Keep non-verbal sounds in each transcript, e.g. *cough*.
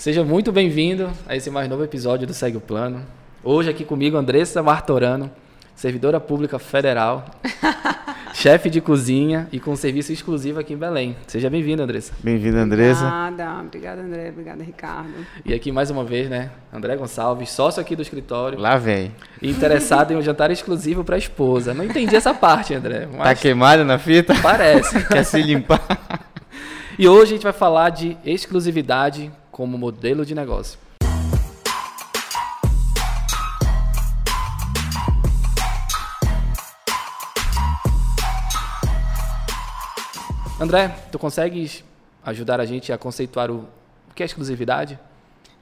Seja muito bem-vindo a esse mais novo episódio do Segue o Plano. Hoje aqui comigo Andressa Martorano, servidora pública federal, *laughs* chefe de cozinha e com serviço exclusivo aqui em Belém. Seja bem-vinda, Andressa. Bem-vinda, Andressa. Obrigada, obrigada, André, obrigada, Ricardo. E aqui mais uma vez, né, André Gonçalves, sócio aqui do escritório. Lá vem. E interessado em um jantar exclusivo para a esposa. Não entendi essa parte, André. Mas tá queimado na fita? Parece. *laughs* Quer se limpar? E hoje a gente vai falar de exclusividade como modelo de negócio. André, tu consegues ajudar a gente a conceituar o, o que é exclusividade?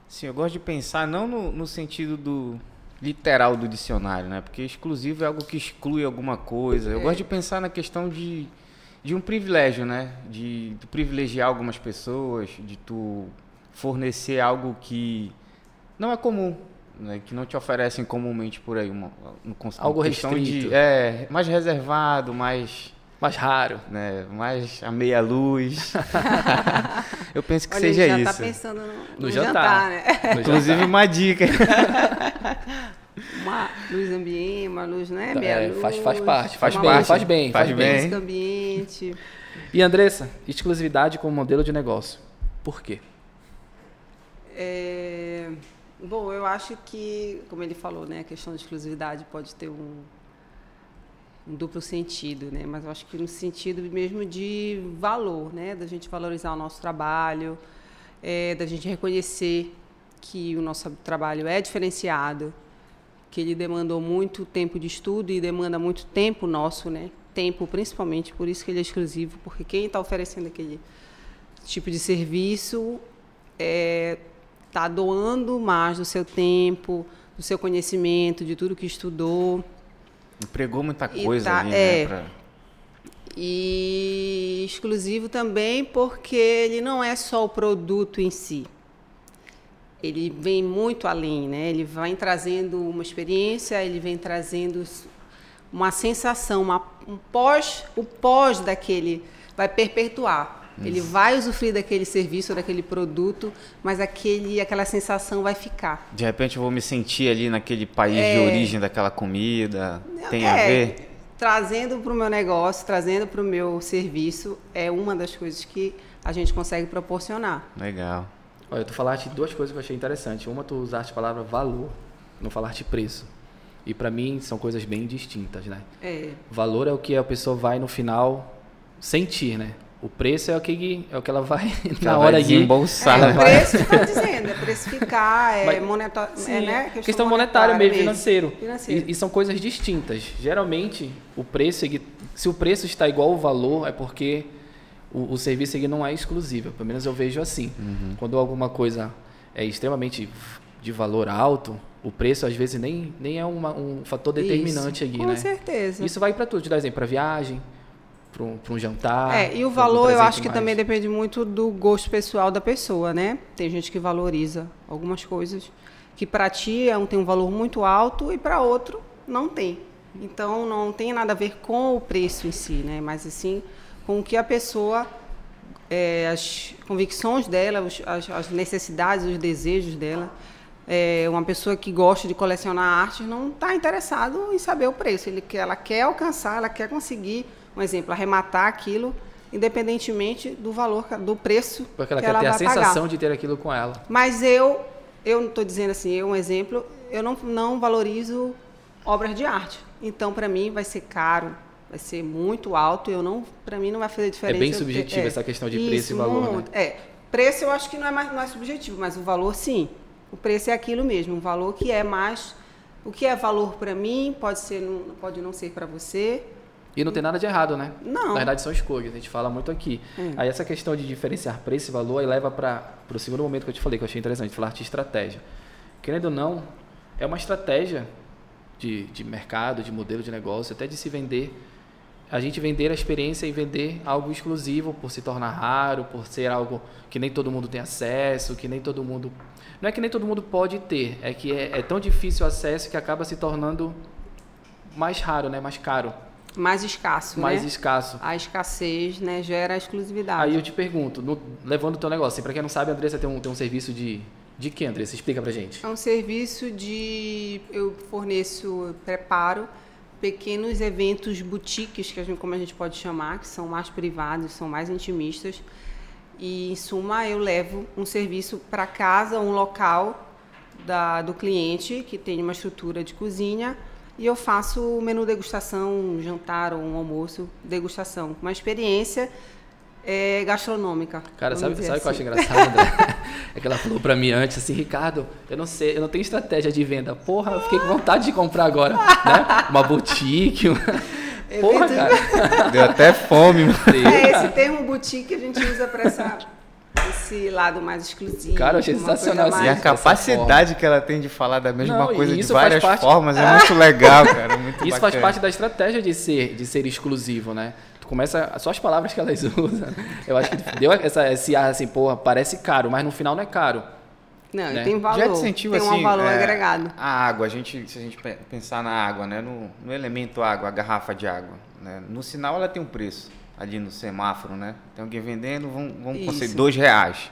Sim, eu gosto de pensar não no, no, sentido do literal do dicionário, né? Porque exclusivo é algo que exclui alguma coisa. Eu é. gosto de pensar na questão de, de um privilégio, né? De, de privilegiar algumas pessoas, de tu fornecer algo que não é comum, né? que não te oferecem comumente por aí. Uma, uma algo restrito. De, é, mais reservado, mais mais raro. Né? Mais a meia luz. *laughs* eu penso que Olha, seja já isso. Tá pensando no, no, no jantar. jantar né? No Inclusive jantar. uma dica. uma luz ambiente, uma luz, né? Meia é, luz, faz, faz parte, faz bem, faz bem, faz, bem. ambiente. E Andressa, exclusividade como modelo de negócio. Por quê? É, bom, eu acho que, como ele falou, né, a questão de exclusividade pode ter um, um duplo sentido, né? Mas eu acho que no sentido mesmo de valor, né? Da gente valorizar o nosso trabalho, é, da gente reconhecer que o nosso trabalho é diferenciado, que ele demandou muito tempo de estudo e demanda muito tempo nosso, né? Tempo, principalmente, por isso que ele é exclusivo, porque quem está oferecendo aquele tipo de serviço é, tá doando mais do seu tempo, do seu conhecimento, de tudo que estudou Empregou muita coisa tá, ali, é, né? Pra... E exclusivo também porque ele não é só o produto em si. Ele vem muito além, né? Ele vai trazendo uma experiência, ele vem trazendo uma sensação, uma, um pós, o pós daquele vai perpetuar. Ele vai usufruir daquele serviço, daquele produto, mas aquele, aquela sensação vai ficar. De repente eu vou me sentir ali naquele país é... de origem daquela comida. Tem é, a ver? Trazendo para o meu negócio, trazendo para o meu serviço, é uma das coisas que a gente consegue proporcionar. Legal. Olha, tu falaste duas coisas que eu achei interessante. Uma, tu usaste a palavra valor, não falaste preço. E para mim são coisas bem distintas, né? É. Valor é o que a pessoa vai no final sentir, né? O preço é o que, é o que ela vai *laughs* na ela hora vai desembolsar. De... É, o preço que *laughs* eu dizendo, é precificar, é monetário, é, né? Questão, questão monetária mesmo, financeiro. financeiro. E, e, são coisas distintas. Geralmente, o preço, se o preço está igual ao valor, é porque o, o serviço não é exclusivo. Pelo menos eu vejo assim. Uhum. Quando alguma coisa é extremamente de valor alto, o preço às vezes nem, nem é uma, um fator determinante Isso, aqui, com né? Com certeza. Isso vai para tudo. Te dar exemplo, para viagem, para um, um, jantar. É, e o valor eu acho que mais. também depende muito do gosto pessoal da pessoa, né? Tem gente que valoriza algumas coisas que para ti é um, tem um valor muito alto e para outro não tem. Então não tem nada a ver com o preço em si, né? Mas assim com o que a pessoa, é, as convicções dela, as, as, necessidades, os desejos dela. É, uma pessoa que gosta de colecionar artes não está interessado em saber o preço. Ele, ela quer alcançar, ela quer conseguir um exemplo, arrematar aquilo independentemente do valor, do preço Porque ela que quer ela ter a sensação pagar. de ter aquilo com ela. Mas eu, eu não estou dizendo assim, eu um exemplo, eu não, não valorizo obras de arte. Então, para mim, vai ser caro, vai ser muito alto. Eu não, para mim, não vai fazer diferença. É bem subjetivo é, essa questão de isso, preço e valor. Muito, né? É, preço eu acho que não é mais não é subjetivo, mas o valor sim. O preço é aquilo mesmo, um valor que é mais o que é valor para mim pode ser, pode não ser para você. E não tem nada de errado, né? Não. Na verdade, são escolhas, a gente fala muito aqui. Hum. Aí essa questão de diferenciar preço e valor aí leva para o segundo momento que eu te falei, que eu achei interessante, falar de estratégia. Querendo ou não, é uma estratégia de, de mercado, de modelo de negócio, até de se vender. A gente vender a experiência e vender algo exclusivo por se tornar raro, por ser algo que nem todo mundo tem acesso, que nem todo mundo. Não é que nem todo mundo pode ter, é que é, é tão difícil o acesso que acaba se tornando mais raro, né? mais caro. Mais escasso, mais né? escasso. A escassez, né, gera exclusividade. Aí eu te pergunto, no, levando o teu negócio, assim, para quem não sabe, a Andressa tem um, tem um serviço de de que, Andressa? Explica pra gente. É um serviço de eu forneço, preparo pequenos eventos boutiques, que a gente, como a gente pode chamar, que são mais privados, são mais intimistas. E, em suma, eu levo um serviço para casa, um local da, do cliente que tem uma estrutura de cozinha e eu faço o menu degustação, um jantar ou um almoço degustação. Uma experiência é, gastronômica. Cara, sabe, sabe o assim. que eu acho assim. engraçado, André? *laughs* é que ela falou pra mim antes, assim, Ricardo, eu não sei, eu não tenho estratégia de venda. Porra, eu fiquei com vontade de comprar agora, né? Uma boutique, uma... *laughs* Porra, cara. Deu até fome, mano. É, esse termo boutique a gente usa pra essa esse lado mais exclusivo. Cara, eu achei sensacional. Assim, e a capacidade que ela tem de falar da mesma não, coisa de várias parte... formas é *laughs* muito legal, cara. Muito isso bacana. faz parte da estratégia de ser, de ser exclusivo, né? Tu começa. Só as palavras que elas *laughs* usam. Eu acho que deu essa, esse ar assim, porra, parece caro, mas no final não é caro. Não, né? tem valor. Já sentiu, tem assim, um valor é, agregado. A água, a gente, se a gente pensar na água, né? No, no elemento água, a garrafa de água. Né? No sinal ela tem um preço ali no semáforo, né? Tem alguém vendendo, vamos, vamos conseguir dois reais.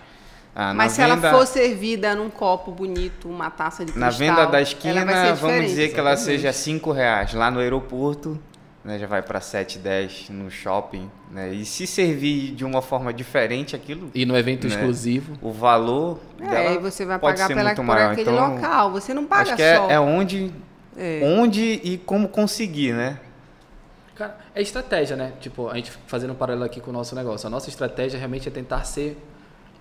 Ah, Mas se venda, ela for servida num copo bonito, uma taça de cristal... Na venda da esquina, vamos dizer que ela seja cinco reais. Lá no aeroporto, né, já vai para 7, 10 no shopping. Né? E se servir de uma forma diferente aquilo... E no evento né, exclusivo. O valor é, e você vai pagar pela, por maior. aquele então, local. Você não paga acho que é, só... É, onde, é. onde e como conseguir, né? Cara, é estratégia, né? Tipo, a gente fazendo um paralelo aqui com o nosso negócio. A nossa estratégia realmente é tentar ser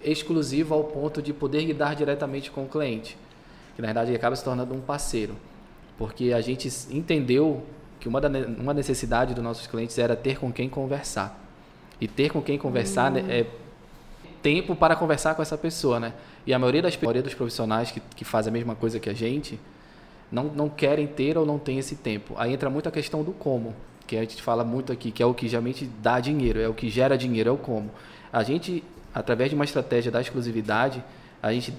exclusivo ao ponto de poder lidar diretamente com o cliente. Que na verdade acaba se tornando um parceiro. Porque a gente entendeu que uma, da, uma necessidade dos nossos clientes era ter com quem conversar. E ter com quem conversar hum. é tempo para conversar com essa pessoa, né? E a maioria, das, a maioria dos profissionais que, que fazem a mesma coisa que a gente não, não querem ter ou não tem esse tempo. Aí entra muito a questão do como que a gente fala muito aqui, que é o que realmente dá dinheiro, é o que gera dinheiro, é o como. A gente, através de uma estratégia da exclusividade, a gente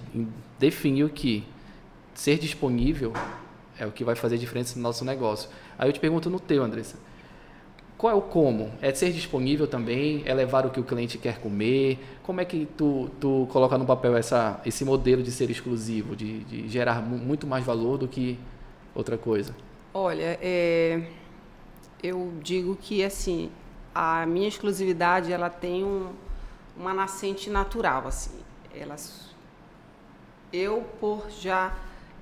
definiu que ser disponível é o que vai fazer diferença no nosso negócio. Aí eu te pergunto no teu, Andressa, qual é o como? É ser disponível também? É levar o que o cliente quer comer? Como é que tu, tu coloca no papel essa, esse modelo de ser exclusivo, de, de gerar muito mais valor do que outra coisa? Olha, é eu digo que assim a minha exclusividade ela tem um, uma nascente natural assim. Elas eu por já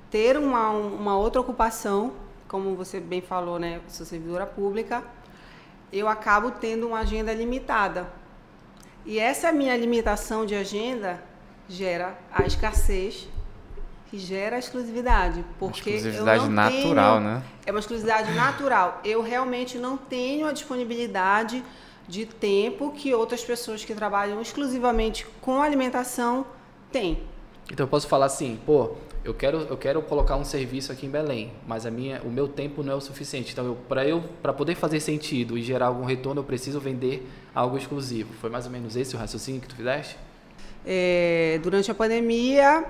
ter uma, uma outra ocupação como você bem falou né sou servidora pública eu acabo tendo uma agenda limitada. E essa minha limitação de agenda gera a escassez que gera exclusividade. Porque exclusividade natural, tenho, né? É uma exclusividade natural. Eu realmente não tenho a disponibilidade de tempo que outras pessoas que trabalham exclusivamente com alimentação têm. Então eu posso falar assim, pô, eu quero, eu quero colocar um serviço aqui em Belém, mas a minha, o meu tempo não é o suficiente. Então, para eu, para poder fazer sentido e gerar algum retorno, eu preciso vender algo exclusivo. Foi mais ou menos esse o raciocínio que tu fizeste? É, durante a pandemia,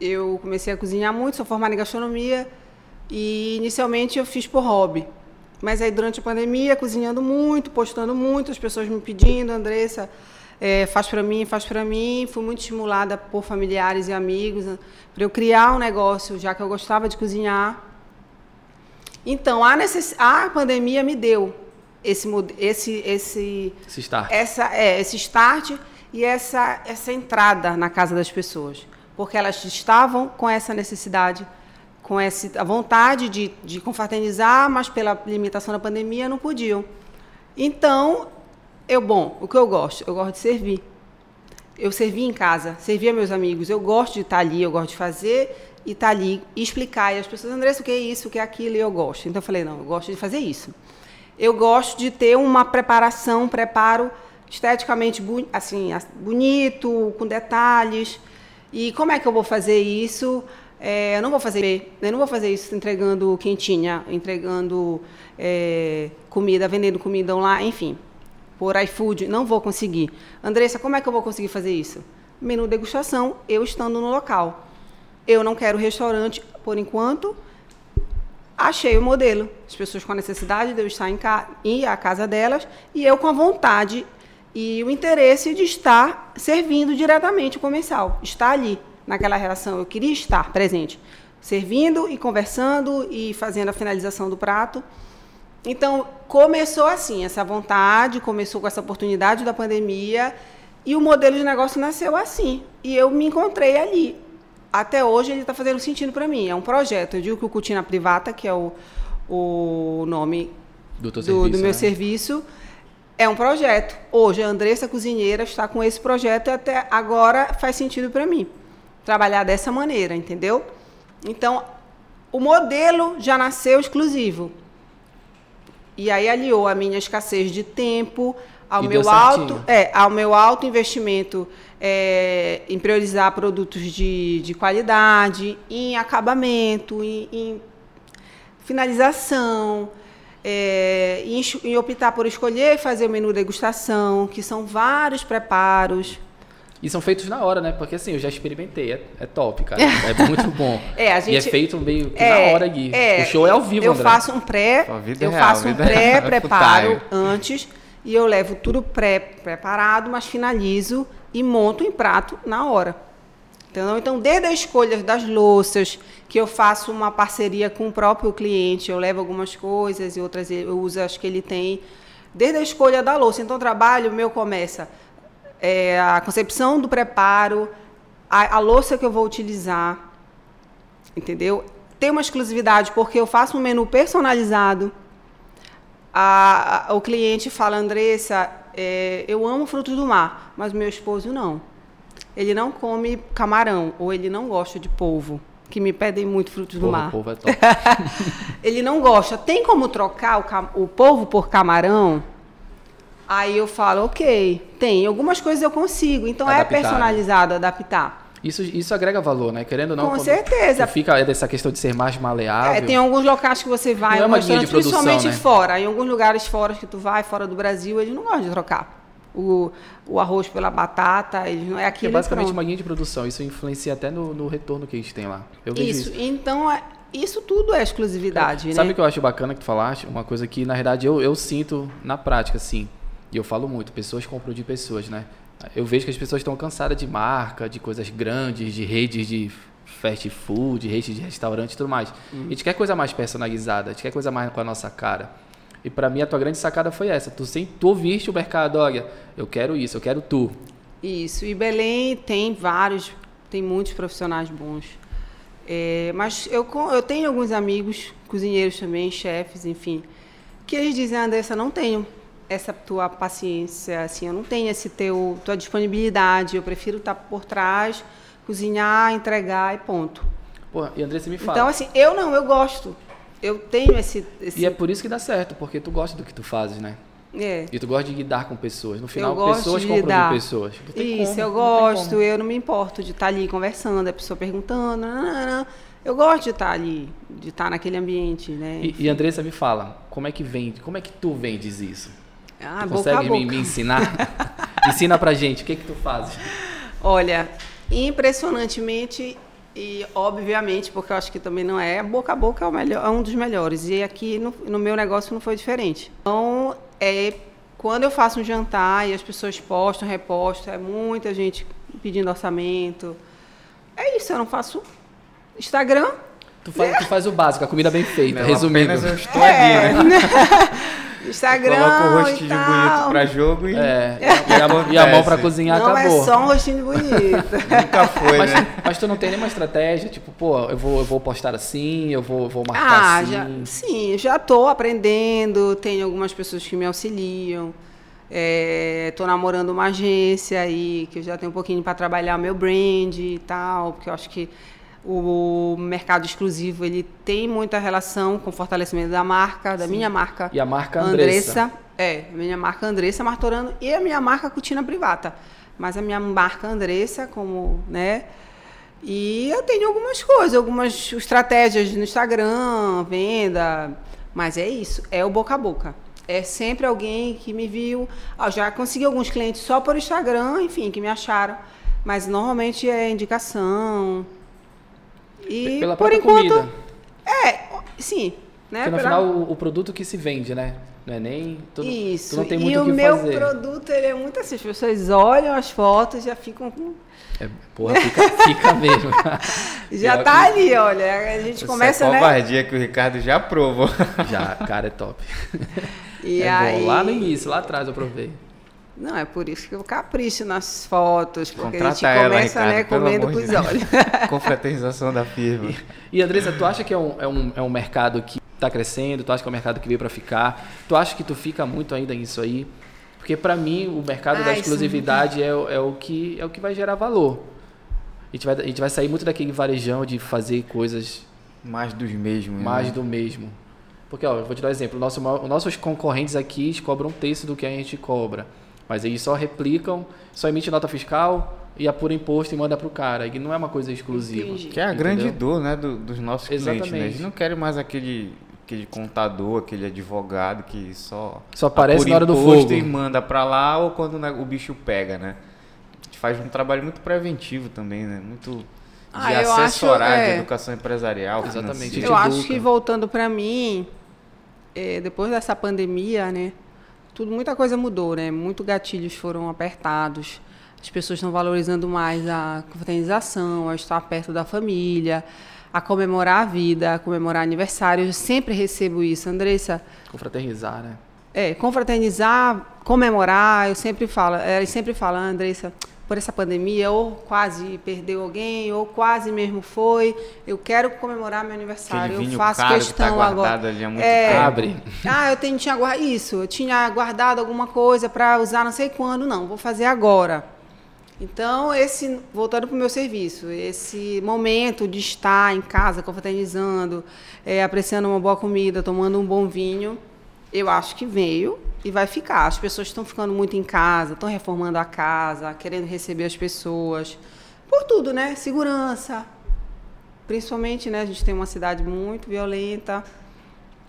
eu comecei a cozinhar muito, sou formada em gastronomia e inicialmente eu fiz por hobby. Mas aí durante a pandemia, cozinhando muito, postando muito, as pessoas me pedindo, Andressa, é, faz para mim, faz para mim. Fui muito estimulada por familiares e amigos né, para eu criar um negócio, já que eu gostava de cozinhar. Então a, necess... a pandemia me deu esse esse esse, esse start. essa é esse start e essa essa entrada na casa das pessoas porque elas estavam com essa necessidade, com essa a vontade de, de confraternizar, mas pela limitação da pandemia não podiam. Então, eu, bom, o que eu gosto? Eu gosto de servir. Eu servi em casa, servia meus amigos. Eu gosto de estar ali, eu gosto de fazer e estar ali e explicar. E as pessoas, Andressa, o que é isso, o que é aquilo, e eu gosto. Então eu falei, não, eu gosto de fazer isso. Eu gosto de ter uma preparação, um preparo esteticamente assim, bonito, com detalhes. E como é que eu vou fazer isso? É, eu não vou fazer, eu não vou fazer isso entregando quentinha, entregando é, comida, vendendo comida online, enfim, por iFood, não vou conseguir. Andressa, como é que eu vou conseguir fazer isso? Menu degustação, eu estando no local. Eu não quero restaurante por enquanto. achei o modelo. As pessoas com a necessidade de eu estar em ca... ir à casa delas e eu com a vontade e o interesse de estar servindo diretamente o comensal, estar ali naquela relação. Eu queria estar presente, servindo e conversando e fazendo a finalização do prato. Então, começou assim, essa vontade, começou com essa oportunidade da pandemia e o modelo de negócio nasceu assim. E eu me encontrei ali. Até hoje ele está fazendo sentido para mim. É um projeto. Eu digo que o Cutina Privata, que é o, o nome do, do, serviço, do meu né? serviço, é um projeto. Hoje a Andressa Cozinheira está com esse projeto e até agora faz sentido para mim trabalhar dessa maneira, entendeu? Então, o modelo já nasceu exclusivo. E aí aliou a minha escassez de tempo, ao e meu alto, é, ao meu alto investimento é, em priorizar produtos de, de qualidade, em acabamento, em, em finalização, é, em, em, optar por escolher fazer o menu degustação, que são vários preparos. E são feitos na hora, né? Porque assim, eu já experimentei, é, é top, cara. É muito bom. *laughs* é, a gente, e é feito meio que é, na hora aqui. É, o show é ao vivo, Eu André. faço um pré, eu real, faço um pré-preparo antes e eu levo tudo pré-preparado, mas finalizo e monto em prato na hora. Entendeu? Então, desde a escolha das louças, que eu faço uma parceria com o próprio cliente, eu levo algumas coisas e outras eu uso as que ele tem. Desde a escolha da louça. Então, o trabalho meu começa é, a concepção do preparo, a, a louça que eu vou utilizar, entendeu? Tem uma exclusividade porque eu faço um menu personalizado a, a, o cliente fala, Andressa, é, eu amo frutos do mar, mas meu esposo não. Ele não come camarão, ou ele não gosta de polvo, que me pedem muito frutos polvo, do mar. Polvo é *laughs* top. ele não gosta. Tem como trocar o, o polvo por camarão? Aí eu falo, ok, tem. Algumas coisas eu consigo. Então é adaptar, é personalizado, né? adaptar. Isso, isso agrega valor, né? Querendo ou não. Com certeza. Fica dessa questão de ser mais maleável. É, tem alguns locais que você vai, não é de produção, principalmente né? fora. Em alguns lugares fora que tu vai, fora do Brasil, eles não gostam de trocar. O, o arroz pela batata, eles não é aquilo. É basicamente uma linha de produção. Isso influencia até no, no retorno que a gente tem lá. Isso. isso. Então, é, isso tudo é exclusividade, Sabe né? o que eu acho bacana que tu falaste? Uma coisa que, na verdade, eu, eu sinto na prática, assim. E eu falo muito, pessoas compram de pessoas, né? Eu vejo que as pessoas estão cansadas de marca, de coisas grandes, de redes de fast food, redes de restaurante e tudo mais. Uhum. A gente quer coisa mais personalizada, a gente quer coisa mais com a nossa cara. E para mim a tua grande sacada foi essa. Tu, sem, tu ouviste o mercado, olha, eu quero isso, eu quero tu. Isso. E Belém tem vários, tem muitos profissionais bons. É, mas eu, eu tenho alguns amigos, cozinheiros também, chefes, enfim, que eles dizem, Andressa, não tenho essa tua paciência, assim, eu não tenho esse teu tua disponibilidade, eu prefiro estar por trás, cozinhar, entregar e ponto. Pô, e você me fala. Então, assim, eu não, eu gosto. Eu tenho esse, esse, E é por isso que dá certo, porque tu gosta do que tu fazes, né? É. E tu gosta de lidar com pessoas. No final, pessoas compram lidar. de pessoas. Isso, como, eu gosto, eu não me importo de estar ali conversando, a pessoa perguntando. Não, não, não. Eu gosto de estar ali, de estar naquele ambiente, né? E, e Andressa, me fala, como é que vende, como é que tu vendes isso? Ah, tu boca consegue me, me, ensinar? *laughs* Ensina pra gente, o que que tu fazes? Olha, impressionantemente e obviamente, porque eu acho que também não é, boca a boca é, melhor, é um dos melhores. E aqui no, no, meu negócio não foi diferente. Então, é, quando eu faço um jantar e as pessoas postam, repostam, é muita gente pedindo orçamento. É isso, eu não faço Instagram. Tu faz, tu faz o básico, a comida bem feita, resumindo. Apenas eu estou é. aqui, né? *laughs* Instagram. Coloca o rostinho bonito pra jogo e. É, e, a, e a mão pra cozinhar não acabou. Não é só um rostinho bonito. *laughs* Nunca foi, mas, né? Mas tu não tem nenhuma estratégia, tipo, pô, eu vou, eu vou postar assim, eu vou, vou marcar ah, assim. Já, sim, já tô aprendendo, tenho algumas pessoas que me auxiliam. Estou é, namorando uma agência aí, que eu já tenho um pouquinho para trabalhar o meu brand e tal, porque eu acho que o mercado exclusivo ele tem muita relação com o fortalecimento da marca, da Sim. minha marca. E a marca Andressa. Andressa é, a minha marca Andressa Martorano e a minha marca Cutina Privata. Mas a minha marca Andressa, como, né? E eu tenho algumas coisas, algumas estratégias no Instagram, venda. Mas é isso, é o boca a boca. É sempre alguém que me viu. Ah, já consegui alguns clientes só por Instagram, enfim, que me acharam. Mas normalmente é indicação, e Pela por enquanto. Comida. É, sim. Né? Porque no Pra- final o, o produto que se vende, né? Não é nem. Tu, não- Isso. tu não tem e muito o o que meu fazer. produto ele é muito assim, as pessoas olham as fotos já ficam com É, porra, fica, fica *laughs* mesmo. já Pior tá ali, olha, a gente Isso começa, é né? covardia que o Ricardo já provou. Já, cara, é top. E é aí bom. Lá no início, lá atrás eu provei. Não, é por isso que eu capricho nas fotos, porque a Contrata gente ela, começa, Ricardo, né, comendo com os olhos. *laughs* Confraternização da firma. E Andressa, tu acha que é um, é um, é um mercado que tá crescendo? Tu acha que é um mercado que veio para ficar? Tu acha que tu fica muito ainda nisso aí? Porque para mim o mercado Ah, da exclusividade é, o- é o que é o que vai gerar valor. A gente vai, a gente vai sair muito daquele varejão de fazer coisas Mais dos mesmos. mais né? do mesmo. Porque, ó, eu vou te dar um exemplo. O nosso, nossos concorrentes aqui cobram um terço do que a gente cobra. Mas eles só replicam, só emitem nota fiscal e apura imposto e manda pro cara. E não é uma coisa exclusiva. Entendi. Que é a Entendeu? grande dor, né, do- dos nossos clientes, né? Exatamente. Eles não querem mais aquele, aquele contador, aquele advogado que só Só aparece apura na hora do imposto fogo. e manda pra lá ou quando né, o bicho pega, né? A gente faz um trabalho muito preventivo também, né? Muito de Ah, assessorar, acho, é. de educação empresarial, Exatamente. Eu acho que voltando para mim, é, depois dessa pandemia, né, tudo muita coisa mudou, né? Muitos gatilhos foram apertados. As pessoas estão valorizando mais a confraternização, a estar perto da família, a comemorar a vida, a comemorar aniversário. Eu sempre recebo isso, Andressa. Confraternizar, né? É, confraternizar, comemorar, eu sempre falo, elas sempre falam, "Ah, Andressa, por essa pandemia, ou quase perdeu alguém, ou quase mesmo foi, eu quero comemorar meu aniversário, eu faço caro que questão tá guardado agora. ali há muito É. Abre. Ah, eu tenho, tinha guardado isso, eu tinha guardado alguma coisa para usar não sei quando, não, vou fazer agora. Então, esse voltando para o meu serviço, esse momento de estar em casa confraternizando, é, apreciando uma boa comida, tomando um bom vinho, eu acho que veio e vai ficar. As pessoas estão ficando muito em casa, estão reformando a casa, querendo receber as pessoas, por tudo, né? Segurança, principalmente, né? A gente tem uma cidade muito violenta.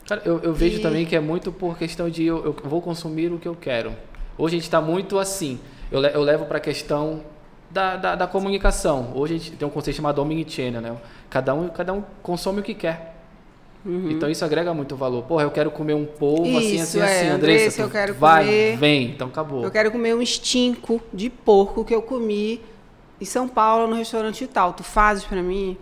Cara, eu, eu vejo E- também que é muito por questão de eu, eu vou consumir o que eu quero. Hoje a gente está muito assim. Eu, eu levo para a questão da, da, da comunicação. Hoje a gente tem um conceito chamado omnichannel, né? Cada um, cada um consome o que quer. Então isso agrega muito valor. Porra, eu quero comer um polvo assim, Isso, assim, é, assim. Andressa, Andressa, eu quero vai, comer- vem. Então acabou. Eu quero comer um estinco de porco que eu comi em São Paulo, no restaurante tal. Tu fazes pra mim?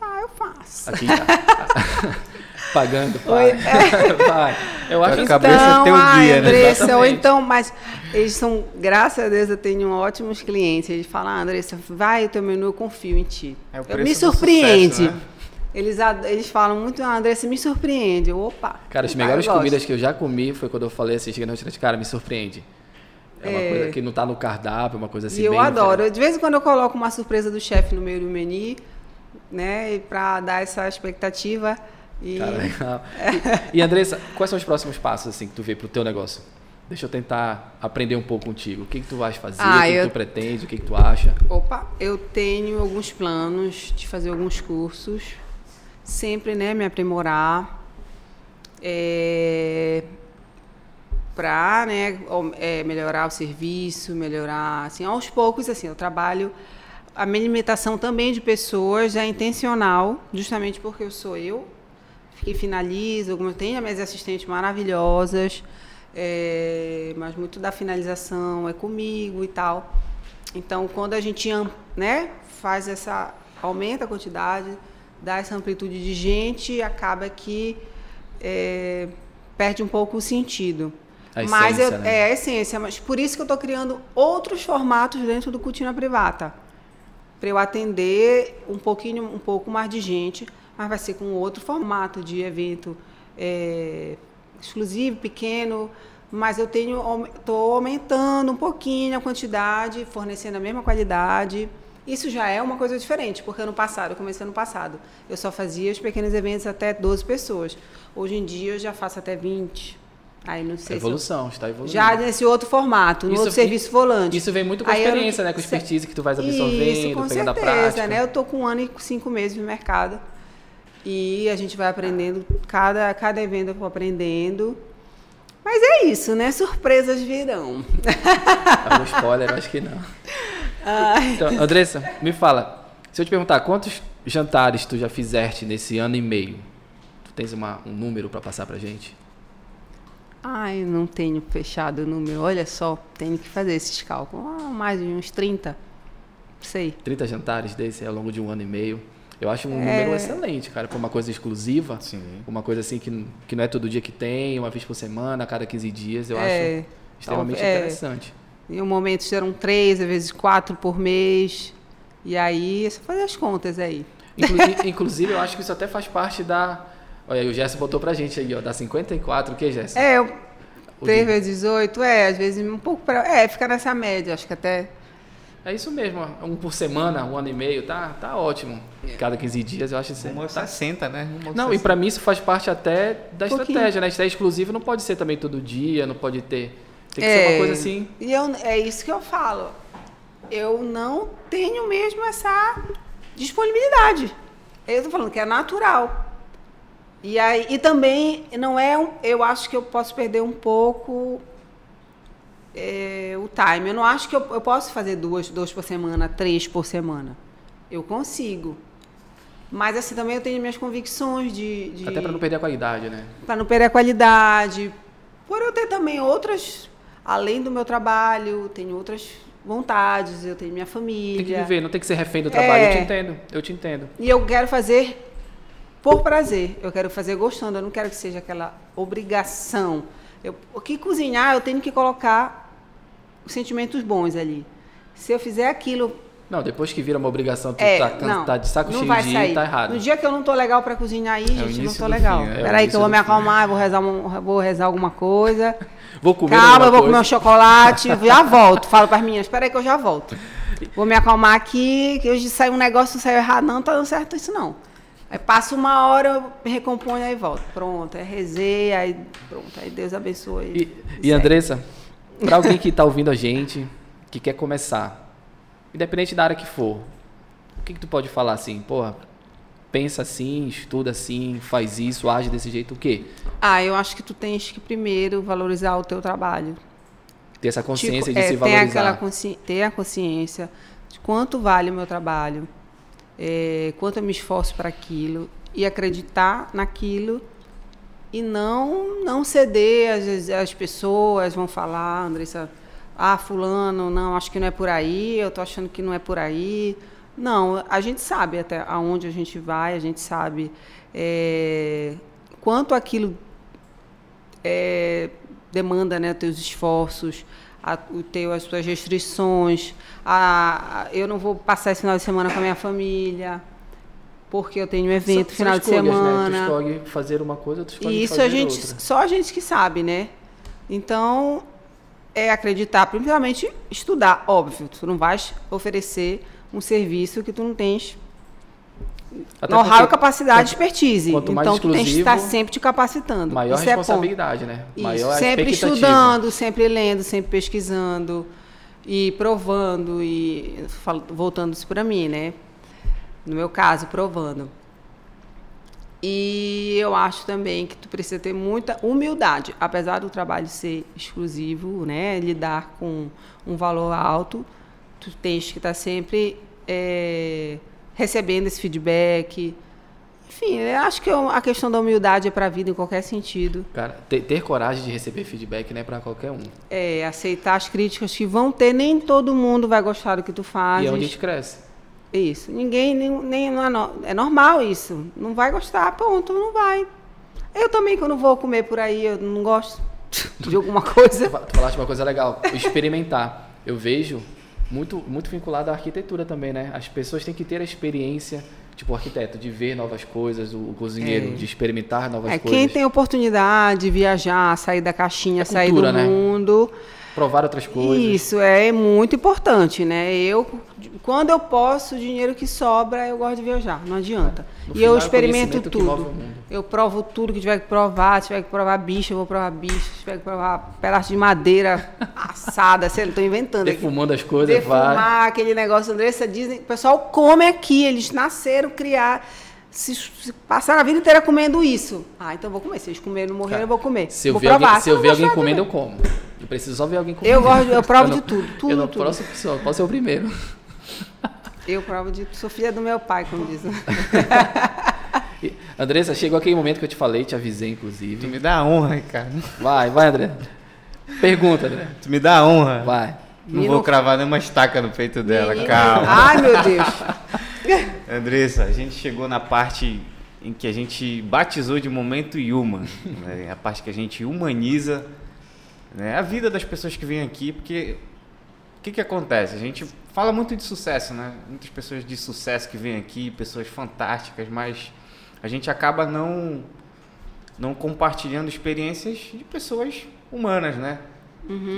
Tá, eu faço. Aqui, *laughs* pagando, Oi, pai. *laughs* Vai. Eu acho que cabeça então, teu ai, guia, né? Andressa, ou Exatamente. então, mas eles são, graças a Deus, eu tenho ótimos clientes. Eles falam, ah, Andressa, vai o teu menu, eu confio em ti. É o eu preço me do surpreende. sucesso, né? Eles, eles falam muito, ah, Andressa, me surpreende. Eu, Opa. Cara, as melhores gosto. comidas que eu já comi foi quando eu falei assim, cheguei no restaurante, cara, me surpreende. É uma É. coisa que não tá no cardápio, uma coisa assim E eu adoro. De vez em quando eu coloco uma surpresa do chefe no meio do menu, né, para dar essa expectativa. E Cara, *laughs* legal. E, e Andressa, quais são os próximos passos assim que tu vê pro teu negócio? Deixa eu tentar aprender um pouco contigo. O que, que tu vais fazer? Ah, o que, que eu- tu pretende? O que, que tu acha? Opa, eu tenho alguns planos de fazer alguns cursos, sempre, né, me aprimorar, é, para, né, é, melhorar o serviço, melhorar, assim, aos poucos, assim, eu trabalho a minha limitação também de pessoas é intencional, justamente porque eu sou eu que finalizo, algumas tenho as minhas assistentes maravilhosas, é, mas muito da finalização é comigo e tal. Então, quando a gente né, faz essa aumenta a quantidade, dá essa amplitude de gente, acaba que é, perde um pouco o sentido. A mas essência, eu, né? é a essência, mas por isso que eu estou criando outros formatos dentro do Cutina Privata, para eu atender um pouquinho, um pouco mais de gente, mas vai ser com outro formato de evento é, exclusivo, pequeno, mas eu tenho estou aumentando um pouquinho a quantidade, fornecendo a mesma qualidade. Isso já é uma coisa diferente, porque ano passado, eu comecei ano passado, eu só fazia os pequenos eventos até 12 pessoas. Hoje em dia eu já faço até 20. Aí não sei se eu- Evolução, está evoluindo. já nesse outro formato, no Isso- outro serviço volante. Isso vem muito com a eu não- experiência, né? Com a Se- expertise que tu vais absorvendo, Isso, com pegando a certeza, prática. né? Eu tô com um ano e cinco meses no mercado. E a gente vai aprendendo, cada, cada evento eu vou aprendendo. Mas é isso, né? Surpresas virão. Algum spoiler, eu acho que não. *laughs* Então, Andressa, me fala. Se eu te perguntar, quantos jantares tu já fizeste nesse ano e meio? tens uma, um número para passar pra gente? Ai, não tenho fechado o número. Olha só, tenho que fazer esses cálculos. Ah, mais de uns 30. Sei. 30 jantares desse ao longo de um ano e meio. Eu acho um é... número excelente, cara, para uma coisa exclusiva. Sim. Uma coisa assim que, que não é todo dia que tem, uma vez por semana, a cada 15 dias. Eu é... acho extremamente é... interessante. Em um momento serão três, às vezes quatro por mês. E aí, é só fazer as contas aí. Inclusive, *laughs* inclusive, eu acho que isso até faz parte da. Olha, o Gerson botou pra gente aí, ó, da 54, o que, Gerson? É, eu... 3 vezes 18, é, às vezes um pouco para. É, fica nessa média, acho que até. É isso mesmo, um por semana, um ano e meio, tá, tá ótimo. Cada 15 dias eu acho isso. Um tá. 60, né? Um não, 60. e para mim isso faz parte até da um estratégia, né? Estratégia exclusiva não pode ser também todo dia, não pode ter. Tem que é, ser uma coisa assim. E eu, é isso que eu falo. Eu não tenho mesmo essa disponibilidade. Eu tô falando que é natural. E aí e também não é um, eu acho que eu posso perder um pouco é, o time. Eu não acho que eu, eu posso fazer duas, duas por semana, três por semana. Eu consigo. Mas assim também eu tenho minhas convicções de. de Até para não perder a qualidade, né? Para não perder a qualidade. Por eu ter também outras, além do meu trabalho, tenho outras vontades, eu tenho minha família. Tem que viver, não tem que ser refém do trabalho. É... Eu te entendo, eu te entendo. E eu quero fazer por prazer. Eu quero fazer gostando. Eu não quero que seja aquela obrigação. Eu, o que cozinhar, eu tenho que colocar os sentimentos bons ali. Se eu fizer aquilo. Não, depois que vira uma obrigação, tu é, tá, não, tá de saco cheio de ir, tá errado. No dia que eu não tô legal para cozinhar aí, é gente, não tô legal. Fim, é Peraí que eu vou me acalmar, vou rezar, vou rezar alguma coisa. *laughs* vou comer Calma, eu vou comer um chocolate, *laughs* já volto. Falo para as meninas, espera aí que eu já volto. Vou me acalmar aqui, que hoje saiu um negócio, não saiu errado, não, tá dando certo isso não. Aí passa uma hora, eu me recomponho, aí volto. Pronto, é rezei, aí pronto, aí Deus abençoe. E, e Andressa, para alguém que está ouvindo a gente, que quer começar, independente da área que for, o que, que tu pode falar assim? Porra, pensa assim, estuda assim, faz isso, age desse jeito, o quê? Ah, eu acho que tu tens que primeiro valorizar o teu trabalho. Ter essa consciência tipo, de é, se valorizar. Consci... Ter a consciência de quanto vale o meu trabalho, é, quanto eu me esforço para aquilo e acreditar naquilo e não não ceder às as pessoas vão falar Andressa ah fulano não acho que não é por aí eu tô achando que não é por aí não a gente sabe até aonde a gente vai a gente sabe é, quanto aquilo é, demanda né teus esforços a, o teu as tuas restrições a, a, eu não vou passar esse final de semana com a minha família porque eu tenho um evento são, final são escolhas, de semana. Né? Tu escolhe fazer uma coisa, tu escolhe e isso fazer a gente, outra. só a gente que sabe, né? Então, é acreditar, primeiramente estudar, óbvio, tu não vais oferecer um serviço que tu não tens know-how, capacidade, quanto, expertise. Quanto então, tu tens que estar sempre te capacitando. Maior Isso é responsabilidade, é né? Maior sempre estudando, sempre lendo, sempre pesquisando e provando e voltando isso para mim, né? no meu caso, provando. E eu acho também que tu precisa ter muita humildade, apesar do trabalho ser exclusivo, né, lidar com um valor alto, tu tens que estar sempre é, recebendo esse feedback. Enfim, eu acho que a questão da humildade é para a vida em qualquer sentido. Cara, ter, ter coragem de receber feedback não é para qualquer um. É, aceitar as críticas que vão ter, nem todo mundo vai gostar do que tu faz. E é onde a gente cresce. Isso. Ninguém, nem, nem não é, é normal isso. Não vai gostar, ponto, não vai. Eu também, quando vou comer por aí, eu não gosto *laughs* de alguma coisa. Tu falaste uma coisa legal, experimentar. Eu vejo muito, muito vinculado à arquitetura também, né? As pessoas têm que ter a experiência, tipo o arquiteto, de ver novas coisas, o, cozinheiro, é. de experimentar novas é, coisas. Quem tem oportunidade de viajar, sair da caixinha, é sair cultura, do né? mundo provar outras coisas. Isso é muito importante, né? Eu quando eu posso, o dinheiro que sobra, eu gosto de viajar, não adianta. No e eu é experimento tudo. Eu provo tudo que tiver que provar, se tiver que provar bicho, eu vou provar bicho, se tiver que provar pedaço de madeira *laughs* assada, sei lá, estou inventando Defumando aqui. as coisas, Defumar, vai. aquele negócio, Andressa dizem, o pessoal come aqui, eles nasceram, criar se, se passar a vida inteira comendo isso. Ah, então eu vou comer. Se eles comerem morrer, eu vou comer. Se eu vou ver provar. alguém, se eu ver alguém comendo, eu como. Preciso só ver alguém comendo. Eu gosto, eu provo eu de tudo, tudo. Eu não tudo. posso, posso ser o primeiro. Eu provo de sou filha do meu pai, como dizem. *laughs* Andressa, chegou aquele momento que eu te falei, te avisei, Tu inclusive. me dá a honra, Ricardo. Vai, vai, André. Pergunta, André. Tu me dá a honra. Vai. Não vou cravar nenhuma estaca no peito dela, Menino- calma. Ai, meu Deus. *laughs* Andressa, a gente chegou na parte em que a gente batizou de momento Yuma, né? a parte que a gente humaniza né? a vida das pessoas que vêm aqui, porque o que, que acontece? A gente fala muito de sucesso, né? Muitas pessoas de sucesso que vêm aqui, pessoas fantásticas, mas a gente acaba não não compartilhando experiências de pessoas humanas, né?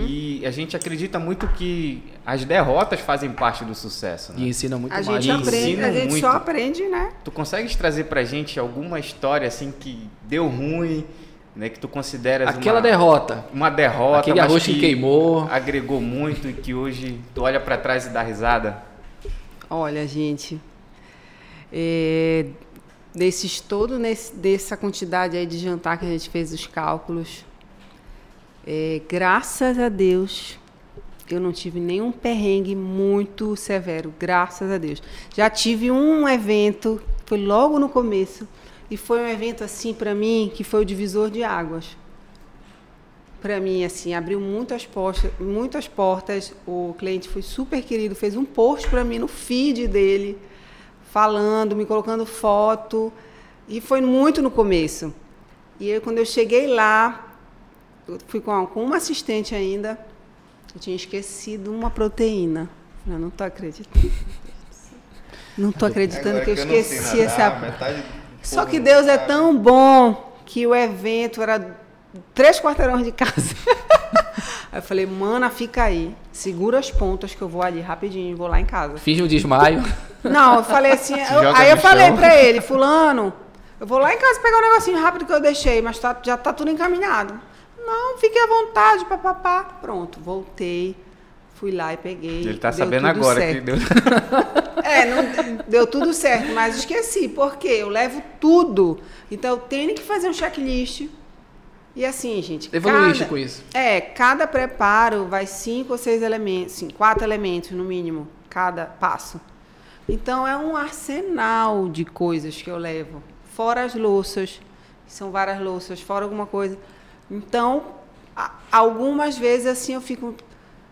E a gente acredita muito que as derrotas fazem parte do sucesso, né? E ensina muito A mais. gente aprende, a gente muito. só aprende, né? Tu consegues trazer pra gente alguma história assim que deu ruim, né? Que tu consideras Aquela uma, derrota. uma derrota, Aquele arroz que queimou. agregou muito e que hoje tu olha pra trás e dá risada? Olha, gente, é, desses todo nesse, dessa quantidade aí de jantar que a gente fez os cálculos, é, graças a Deus eu não tive nenhum perrengue muito severo, graças a Deus. Já tive um evento, foi logo no começo, e foi um evento assim para mim que foi o divisor de águas. Para mim, assim, abriu muitas portas, muitas portas. O cliente foi super querido, fez um post para mim no feed dele, falando, me colocando foto, e foi muito no começo. E aí, quando eu cheguei lá, eu fui com, com uma assistente ainda, eu tinha esquecido uma proteína. Eu não tô acreditando. Não tô acreditando que eu esqueci essa. Só que Deus é tão bom que o evento era três quarteirões de casa. *laughs* aí eu falei, mana, fica aí. Segura as pontas que eu vou ali rapidinho, vou lá em casa. Finge um desmaio. *laughs* Não, eu falei assim. eu- aí eu no falei chão. pra ele, fulano, eu vou lá em casa pegar um negocinho rápido que eu deixei, mas tá- já tá tudo encaminhado. Não, fique à vontade, papapá. Pronto, voltei. Fui lá e peguei. Ele tá sabendo agora certo. que deu. *laughs* É, não, deu tudo certo, mas esqueci, porque eu levo tudo. Então eu tenho que fazer um checklist. E assim, gente. Evoluíste cada- com isso. É, cada preparo vai cinco ou seis elementos, sim, quatro elementos no mínimo, cada passo. Então é um arsenal de coisas que eu levo. Fora as louças, são várias louças, fora alguma coisa. Então, algumas vezes assim eu fico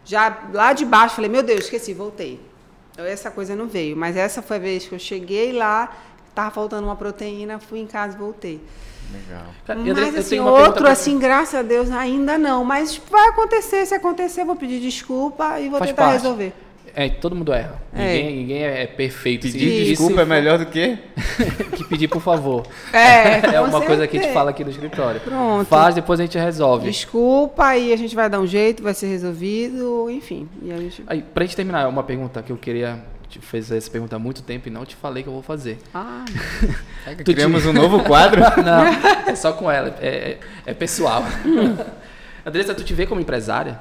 já lá de baixo, falei, meu Deus, esqueci, voltei. Essa coisa não veio, mas essa foi a vez que eu cheguei lá, tava faltando uma proteína, fui em casa e voltei. Legal. E Mas assim, outro pra- assim, graças a Deus, ainda não. Mas vai acontecer, se acontecer, eu vou pedir desculpa e vou Faz tentar parte. resolver. É, todo mundo erra. É. Ninguém, ninguém é, é perfeito. Pedir Se- desculpa é melhor do que? *laughs* que pedir por favor. É, *laughs* É uma coisa que a gente fala aqui no escritório. Pronto. Faz, depois a gente resolve. Desculpa, aí a gente vai dar um jeito, vai ser resolvido, enfim. E a gente... Aí, pra gente terminar, uma pergunta que eu queria te fazer essa pergunta há muito tempo e não te falei que eu vou fazer. Ah, *laughs* Tu Criamos um novo quadro. Não, é só com ela, é, é- é pessoal. Andressa, tu te vê como empresária?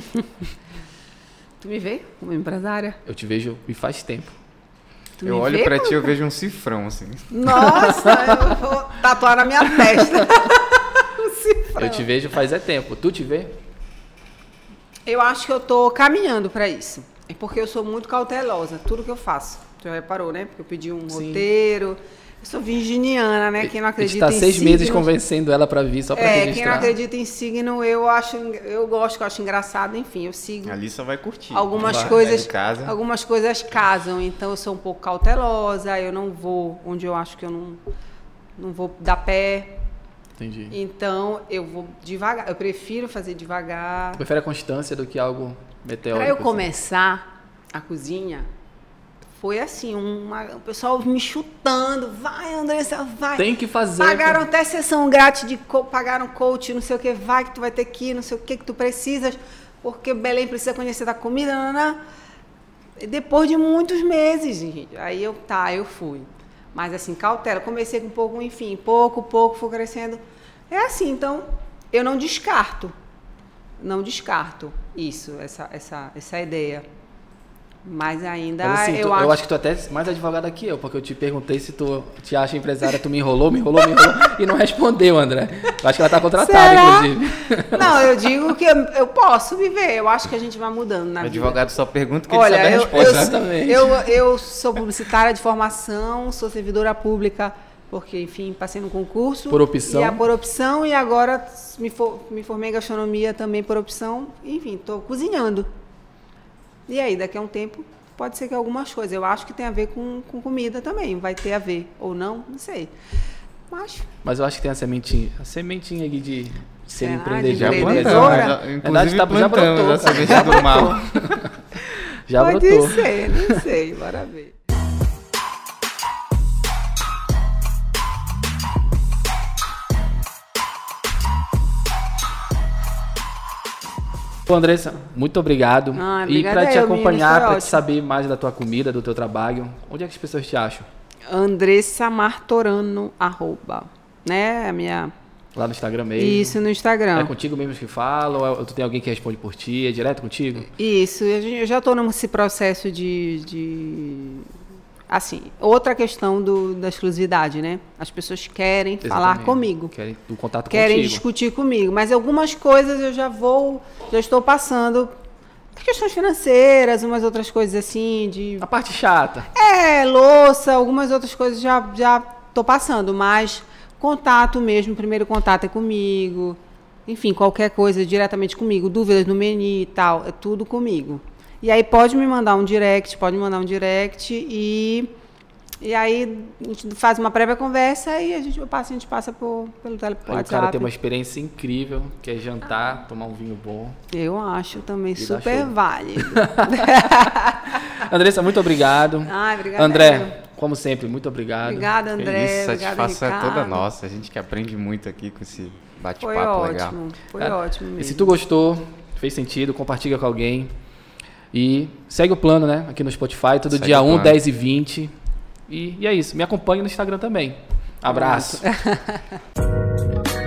*laughs* tu me vê como empresária? Eu te vejo e faz tempo. Tu Eu olho como- ti, eu vejo um cifrão, assim. Nossa, eu *laughs* vou tatuar na minha testa. *laughs* Um cifrão. Eu te vejo faz é tempo. Tu te vê? Eu acho que eu tô caminhando para isso. É porque eu sou muito cautelosa, tudo que eu faço. Tu já reparou, né? Porque eu pedi um Sim. roteiro. Eu sou virginiana, né? Quem não a gente acredita tá em seis meses signos- convencendo ela pra vir só pra É, quem registrar. não acredita em signo, eu acho, eu gosto, eu acho engraçado, enfim, eu sigo. A Lissa vai curtir. Algumas Vai, coisas, casa. algumas coisas casam, então eu sou um pouco cautelosa, eu não vou onde eu acho que eu não não vou dar pé. Entendi. Então eu vou devagar, eu prefiro fazer devagar. Prefere a constância do que algo meteórico? Para eu assim? começar a cozinha, foi assim, uma, o pessoal me chutando, vai Andressa, vai. Tem que fazer. Pagaram até sessão grátis de pagaram coach, não sei o que, vai que tu vai ter que ir, não sei o que que tu precisas, porque Belém precisa conhecer da comida, nanã. E Depois de muitos meses, gente. Aí eu, tá, eu fui. Mas assim, cautela, comecei com pouco, enfim, pouco, pouco, fui crescendo. É assim, então, eu não descarto. Não descarto isso, essa, essa, essa ideia. Mas ainda Mas, assim, eu, tu- acho... eu acho que tu até é mais advogada que eu, porque eu te perguntei se tu te acha empresária, tu me enrolou, me enrolou, me enrolou e não respondeu, André. Eu acho que ela tá contratada, Será? inclusive. *laughs* Não, eu digo que eu, eu posso viver. Eu acho que a gente vai mudando na O vida. advogado só pergunta que Olha, ele sabe a eu, resposta. eu, Exatamente. eu, eu sou publicitária de formação, sou servidora pública, porque, enfim, passei no concurso. Por opção. E a por opção, e agora me, for- me formei em gastronomia também por opção. Enfim, estou cozinhando. E aí, daqui a um tempo, pode ser que algumas coisas. Eu acho que tem a ver com, com comida também. Vai ter a ver. Ou não, não sei. Mas, Mas eu acho que tem a sementinha, a sementinha ali de ser Será? empreendedor. Já já, Verdade, inclusive tá- já plantamos brotou. a semente do mal. *laughs* Já pode brotou. ser, não sei. Bora ver. Pô, Andressa, muito obrigado. Ah, e para te acompanhar, para te saber mais da tua comida, do teu trabalho, onde é que as pessoas te acham? Andressa Martorano, arroba. Né? A minha. Lá no Instagram mesmo? Isso, no Instagram. É contigo mesmo que fala ou é- tu tem alguém que responde por ti? É direto contigo? Isso, eu já estou nesse processo de, de- Assim, outra questão do, da exclusividade, né? As pessoas querem falar Exatamente. comigo. Querem do contato Querem contigo. discutir comigo. Mas algumas coisas eu já vou, já estou passando. Questões financeiras, umas outras coisas assim, de. A parte chata. É, louça, algumas outras coisas já já tô passando, mas contato mesmo, primeiro contato é comigo. Enfim, qualquer coisa diretamente comigo, dúvidas no menu e tal, é tudo comigo. E aí pode me mandar um direct, pode me mandar um direct e e aí a gente faz uma prévia conversa e a gente passa, a gente passa por, pelo tele, Aí o cara tem uma experiência incrível, que é jantar, tomar um vinho bom. Eu acho também E super válido. *laughs* Andressa, muito obrigado. Obrigada. André, como sempre, muito obrigado. Obrigada, Que André. Isso, satisfação é toda nossa. A gente que aprende muito aqui com esse Foi bate-papo legal. ótimo, foi Cara, ótimo mesmo. E se tu gostou, fez sentido, compartilha com alguém. E segue o plano, né? Aqui no Spotify, todo segue dia 1, 10 e 20. E, e é isso. Me acompanhe no Instagram também. Abraço. *laughs*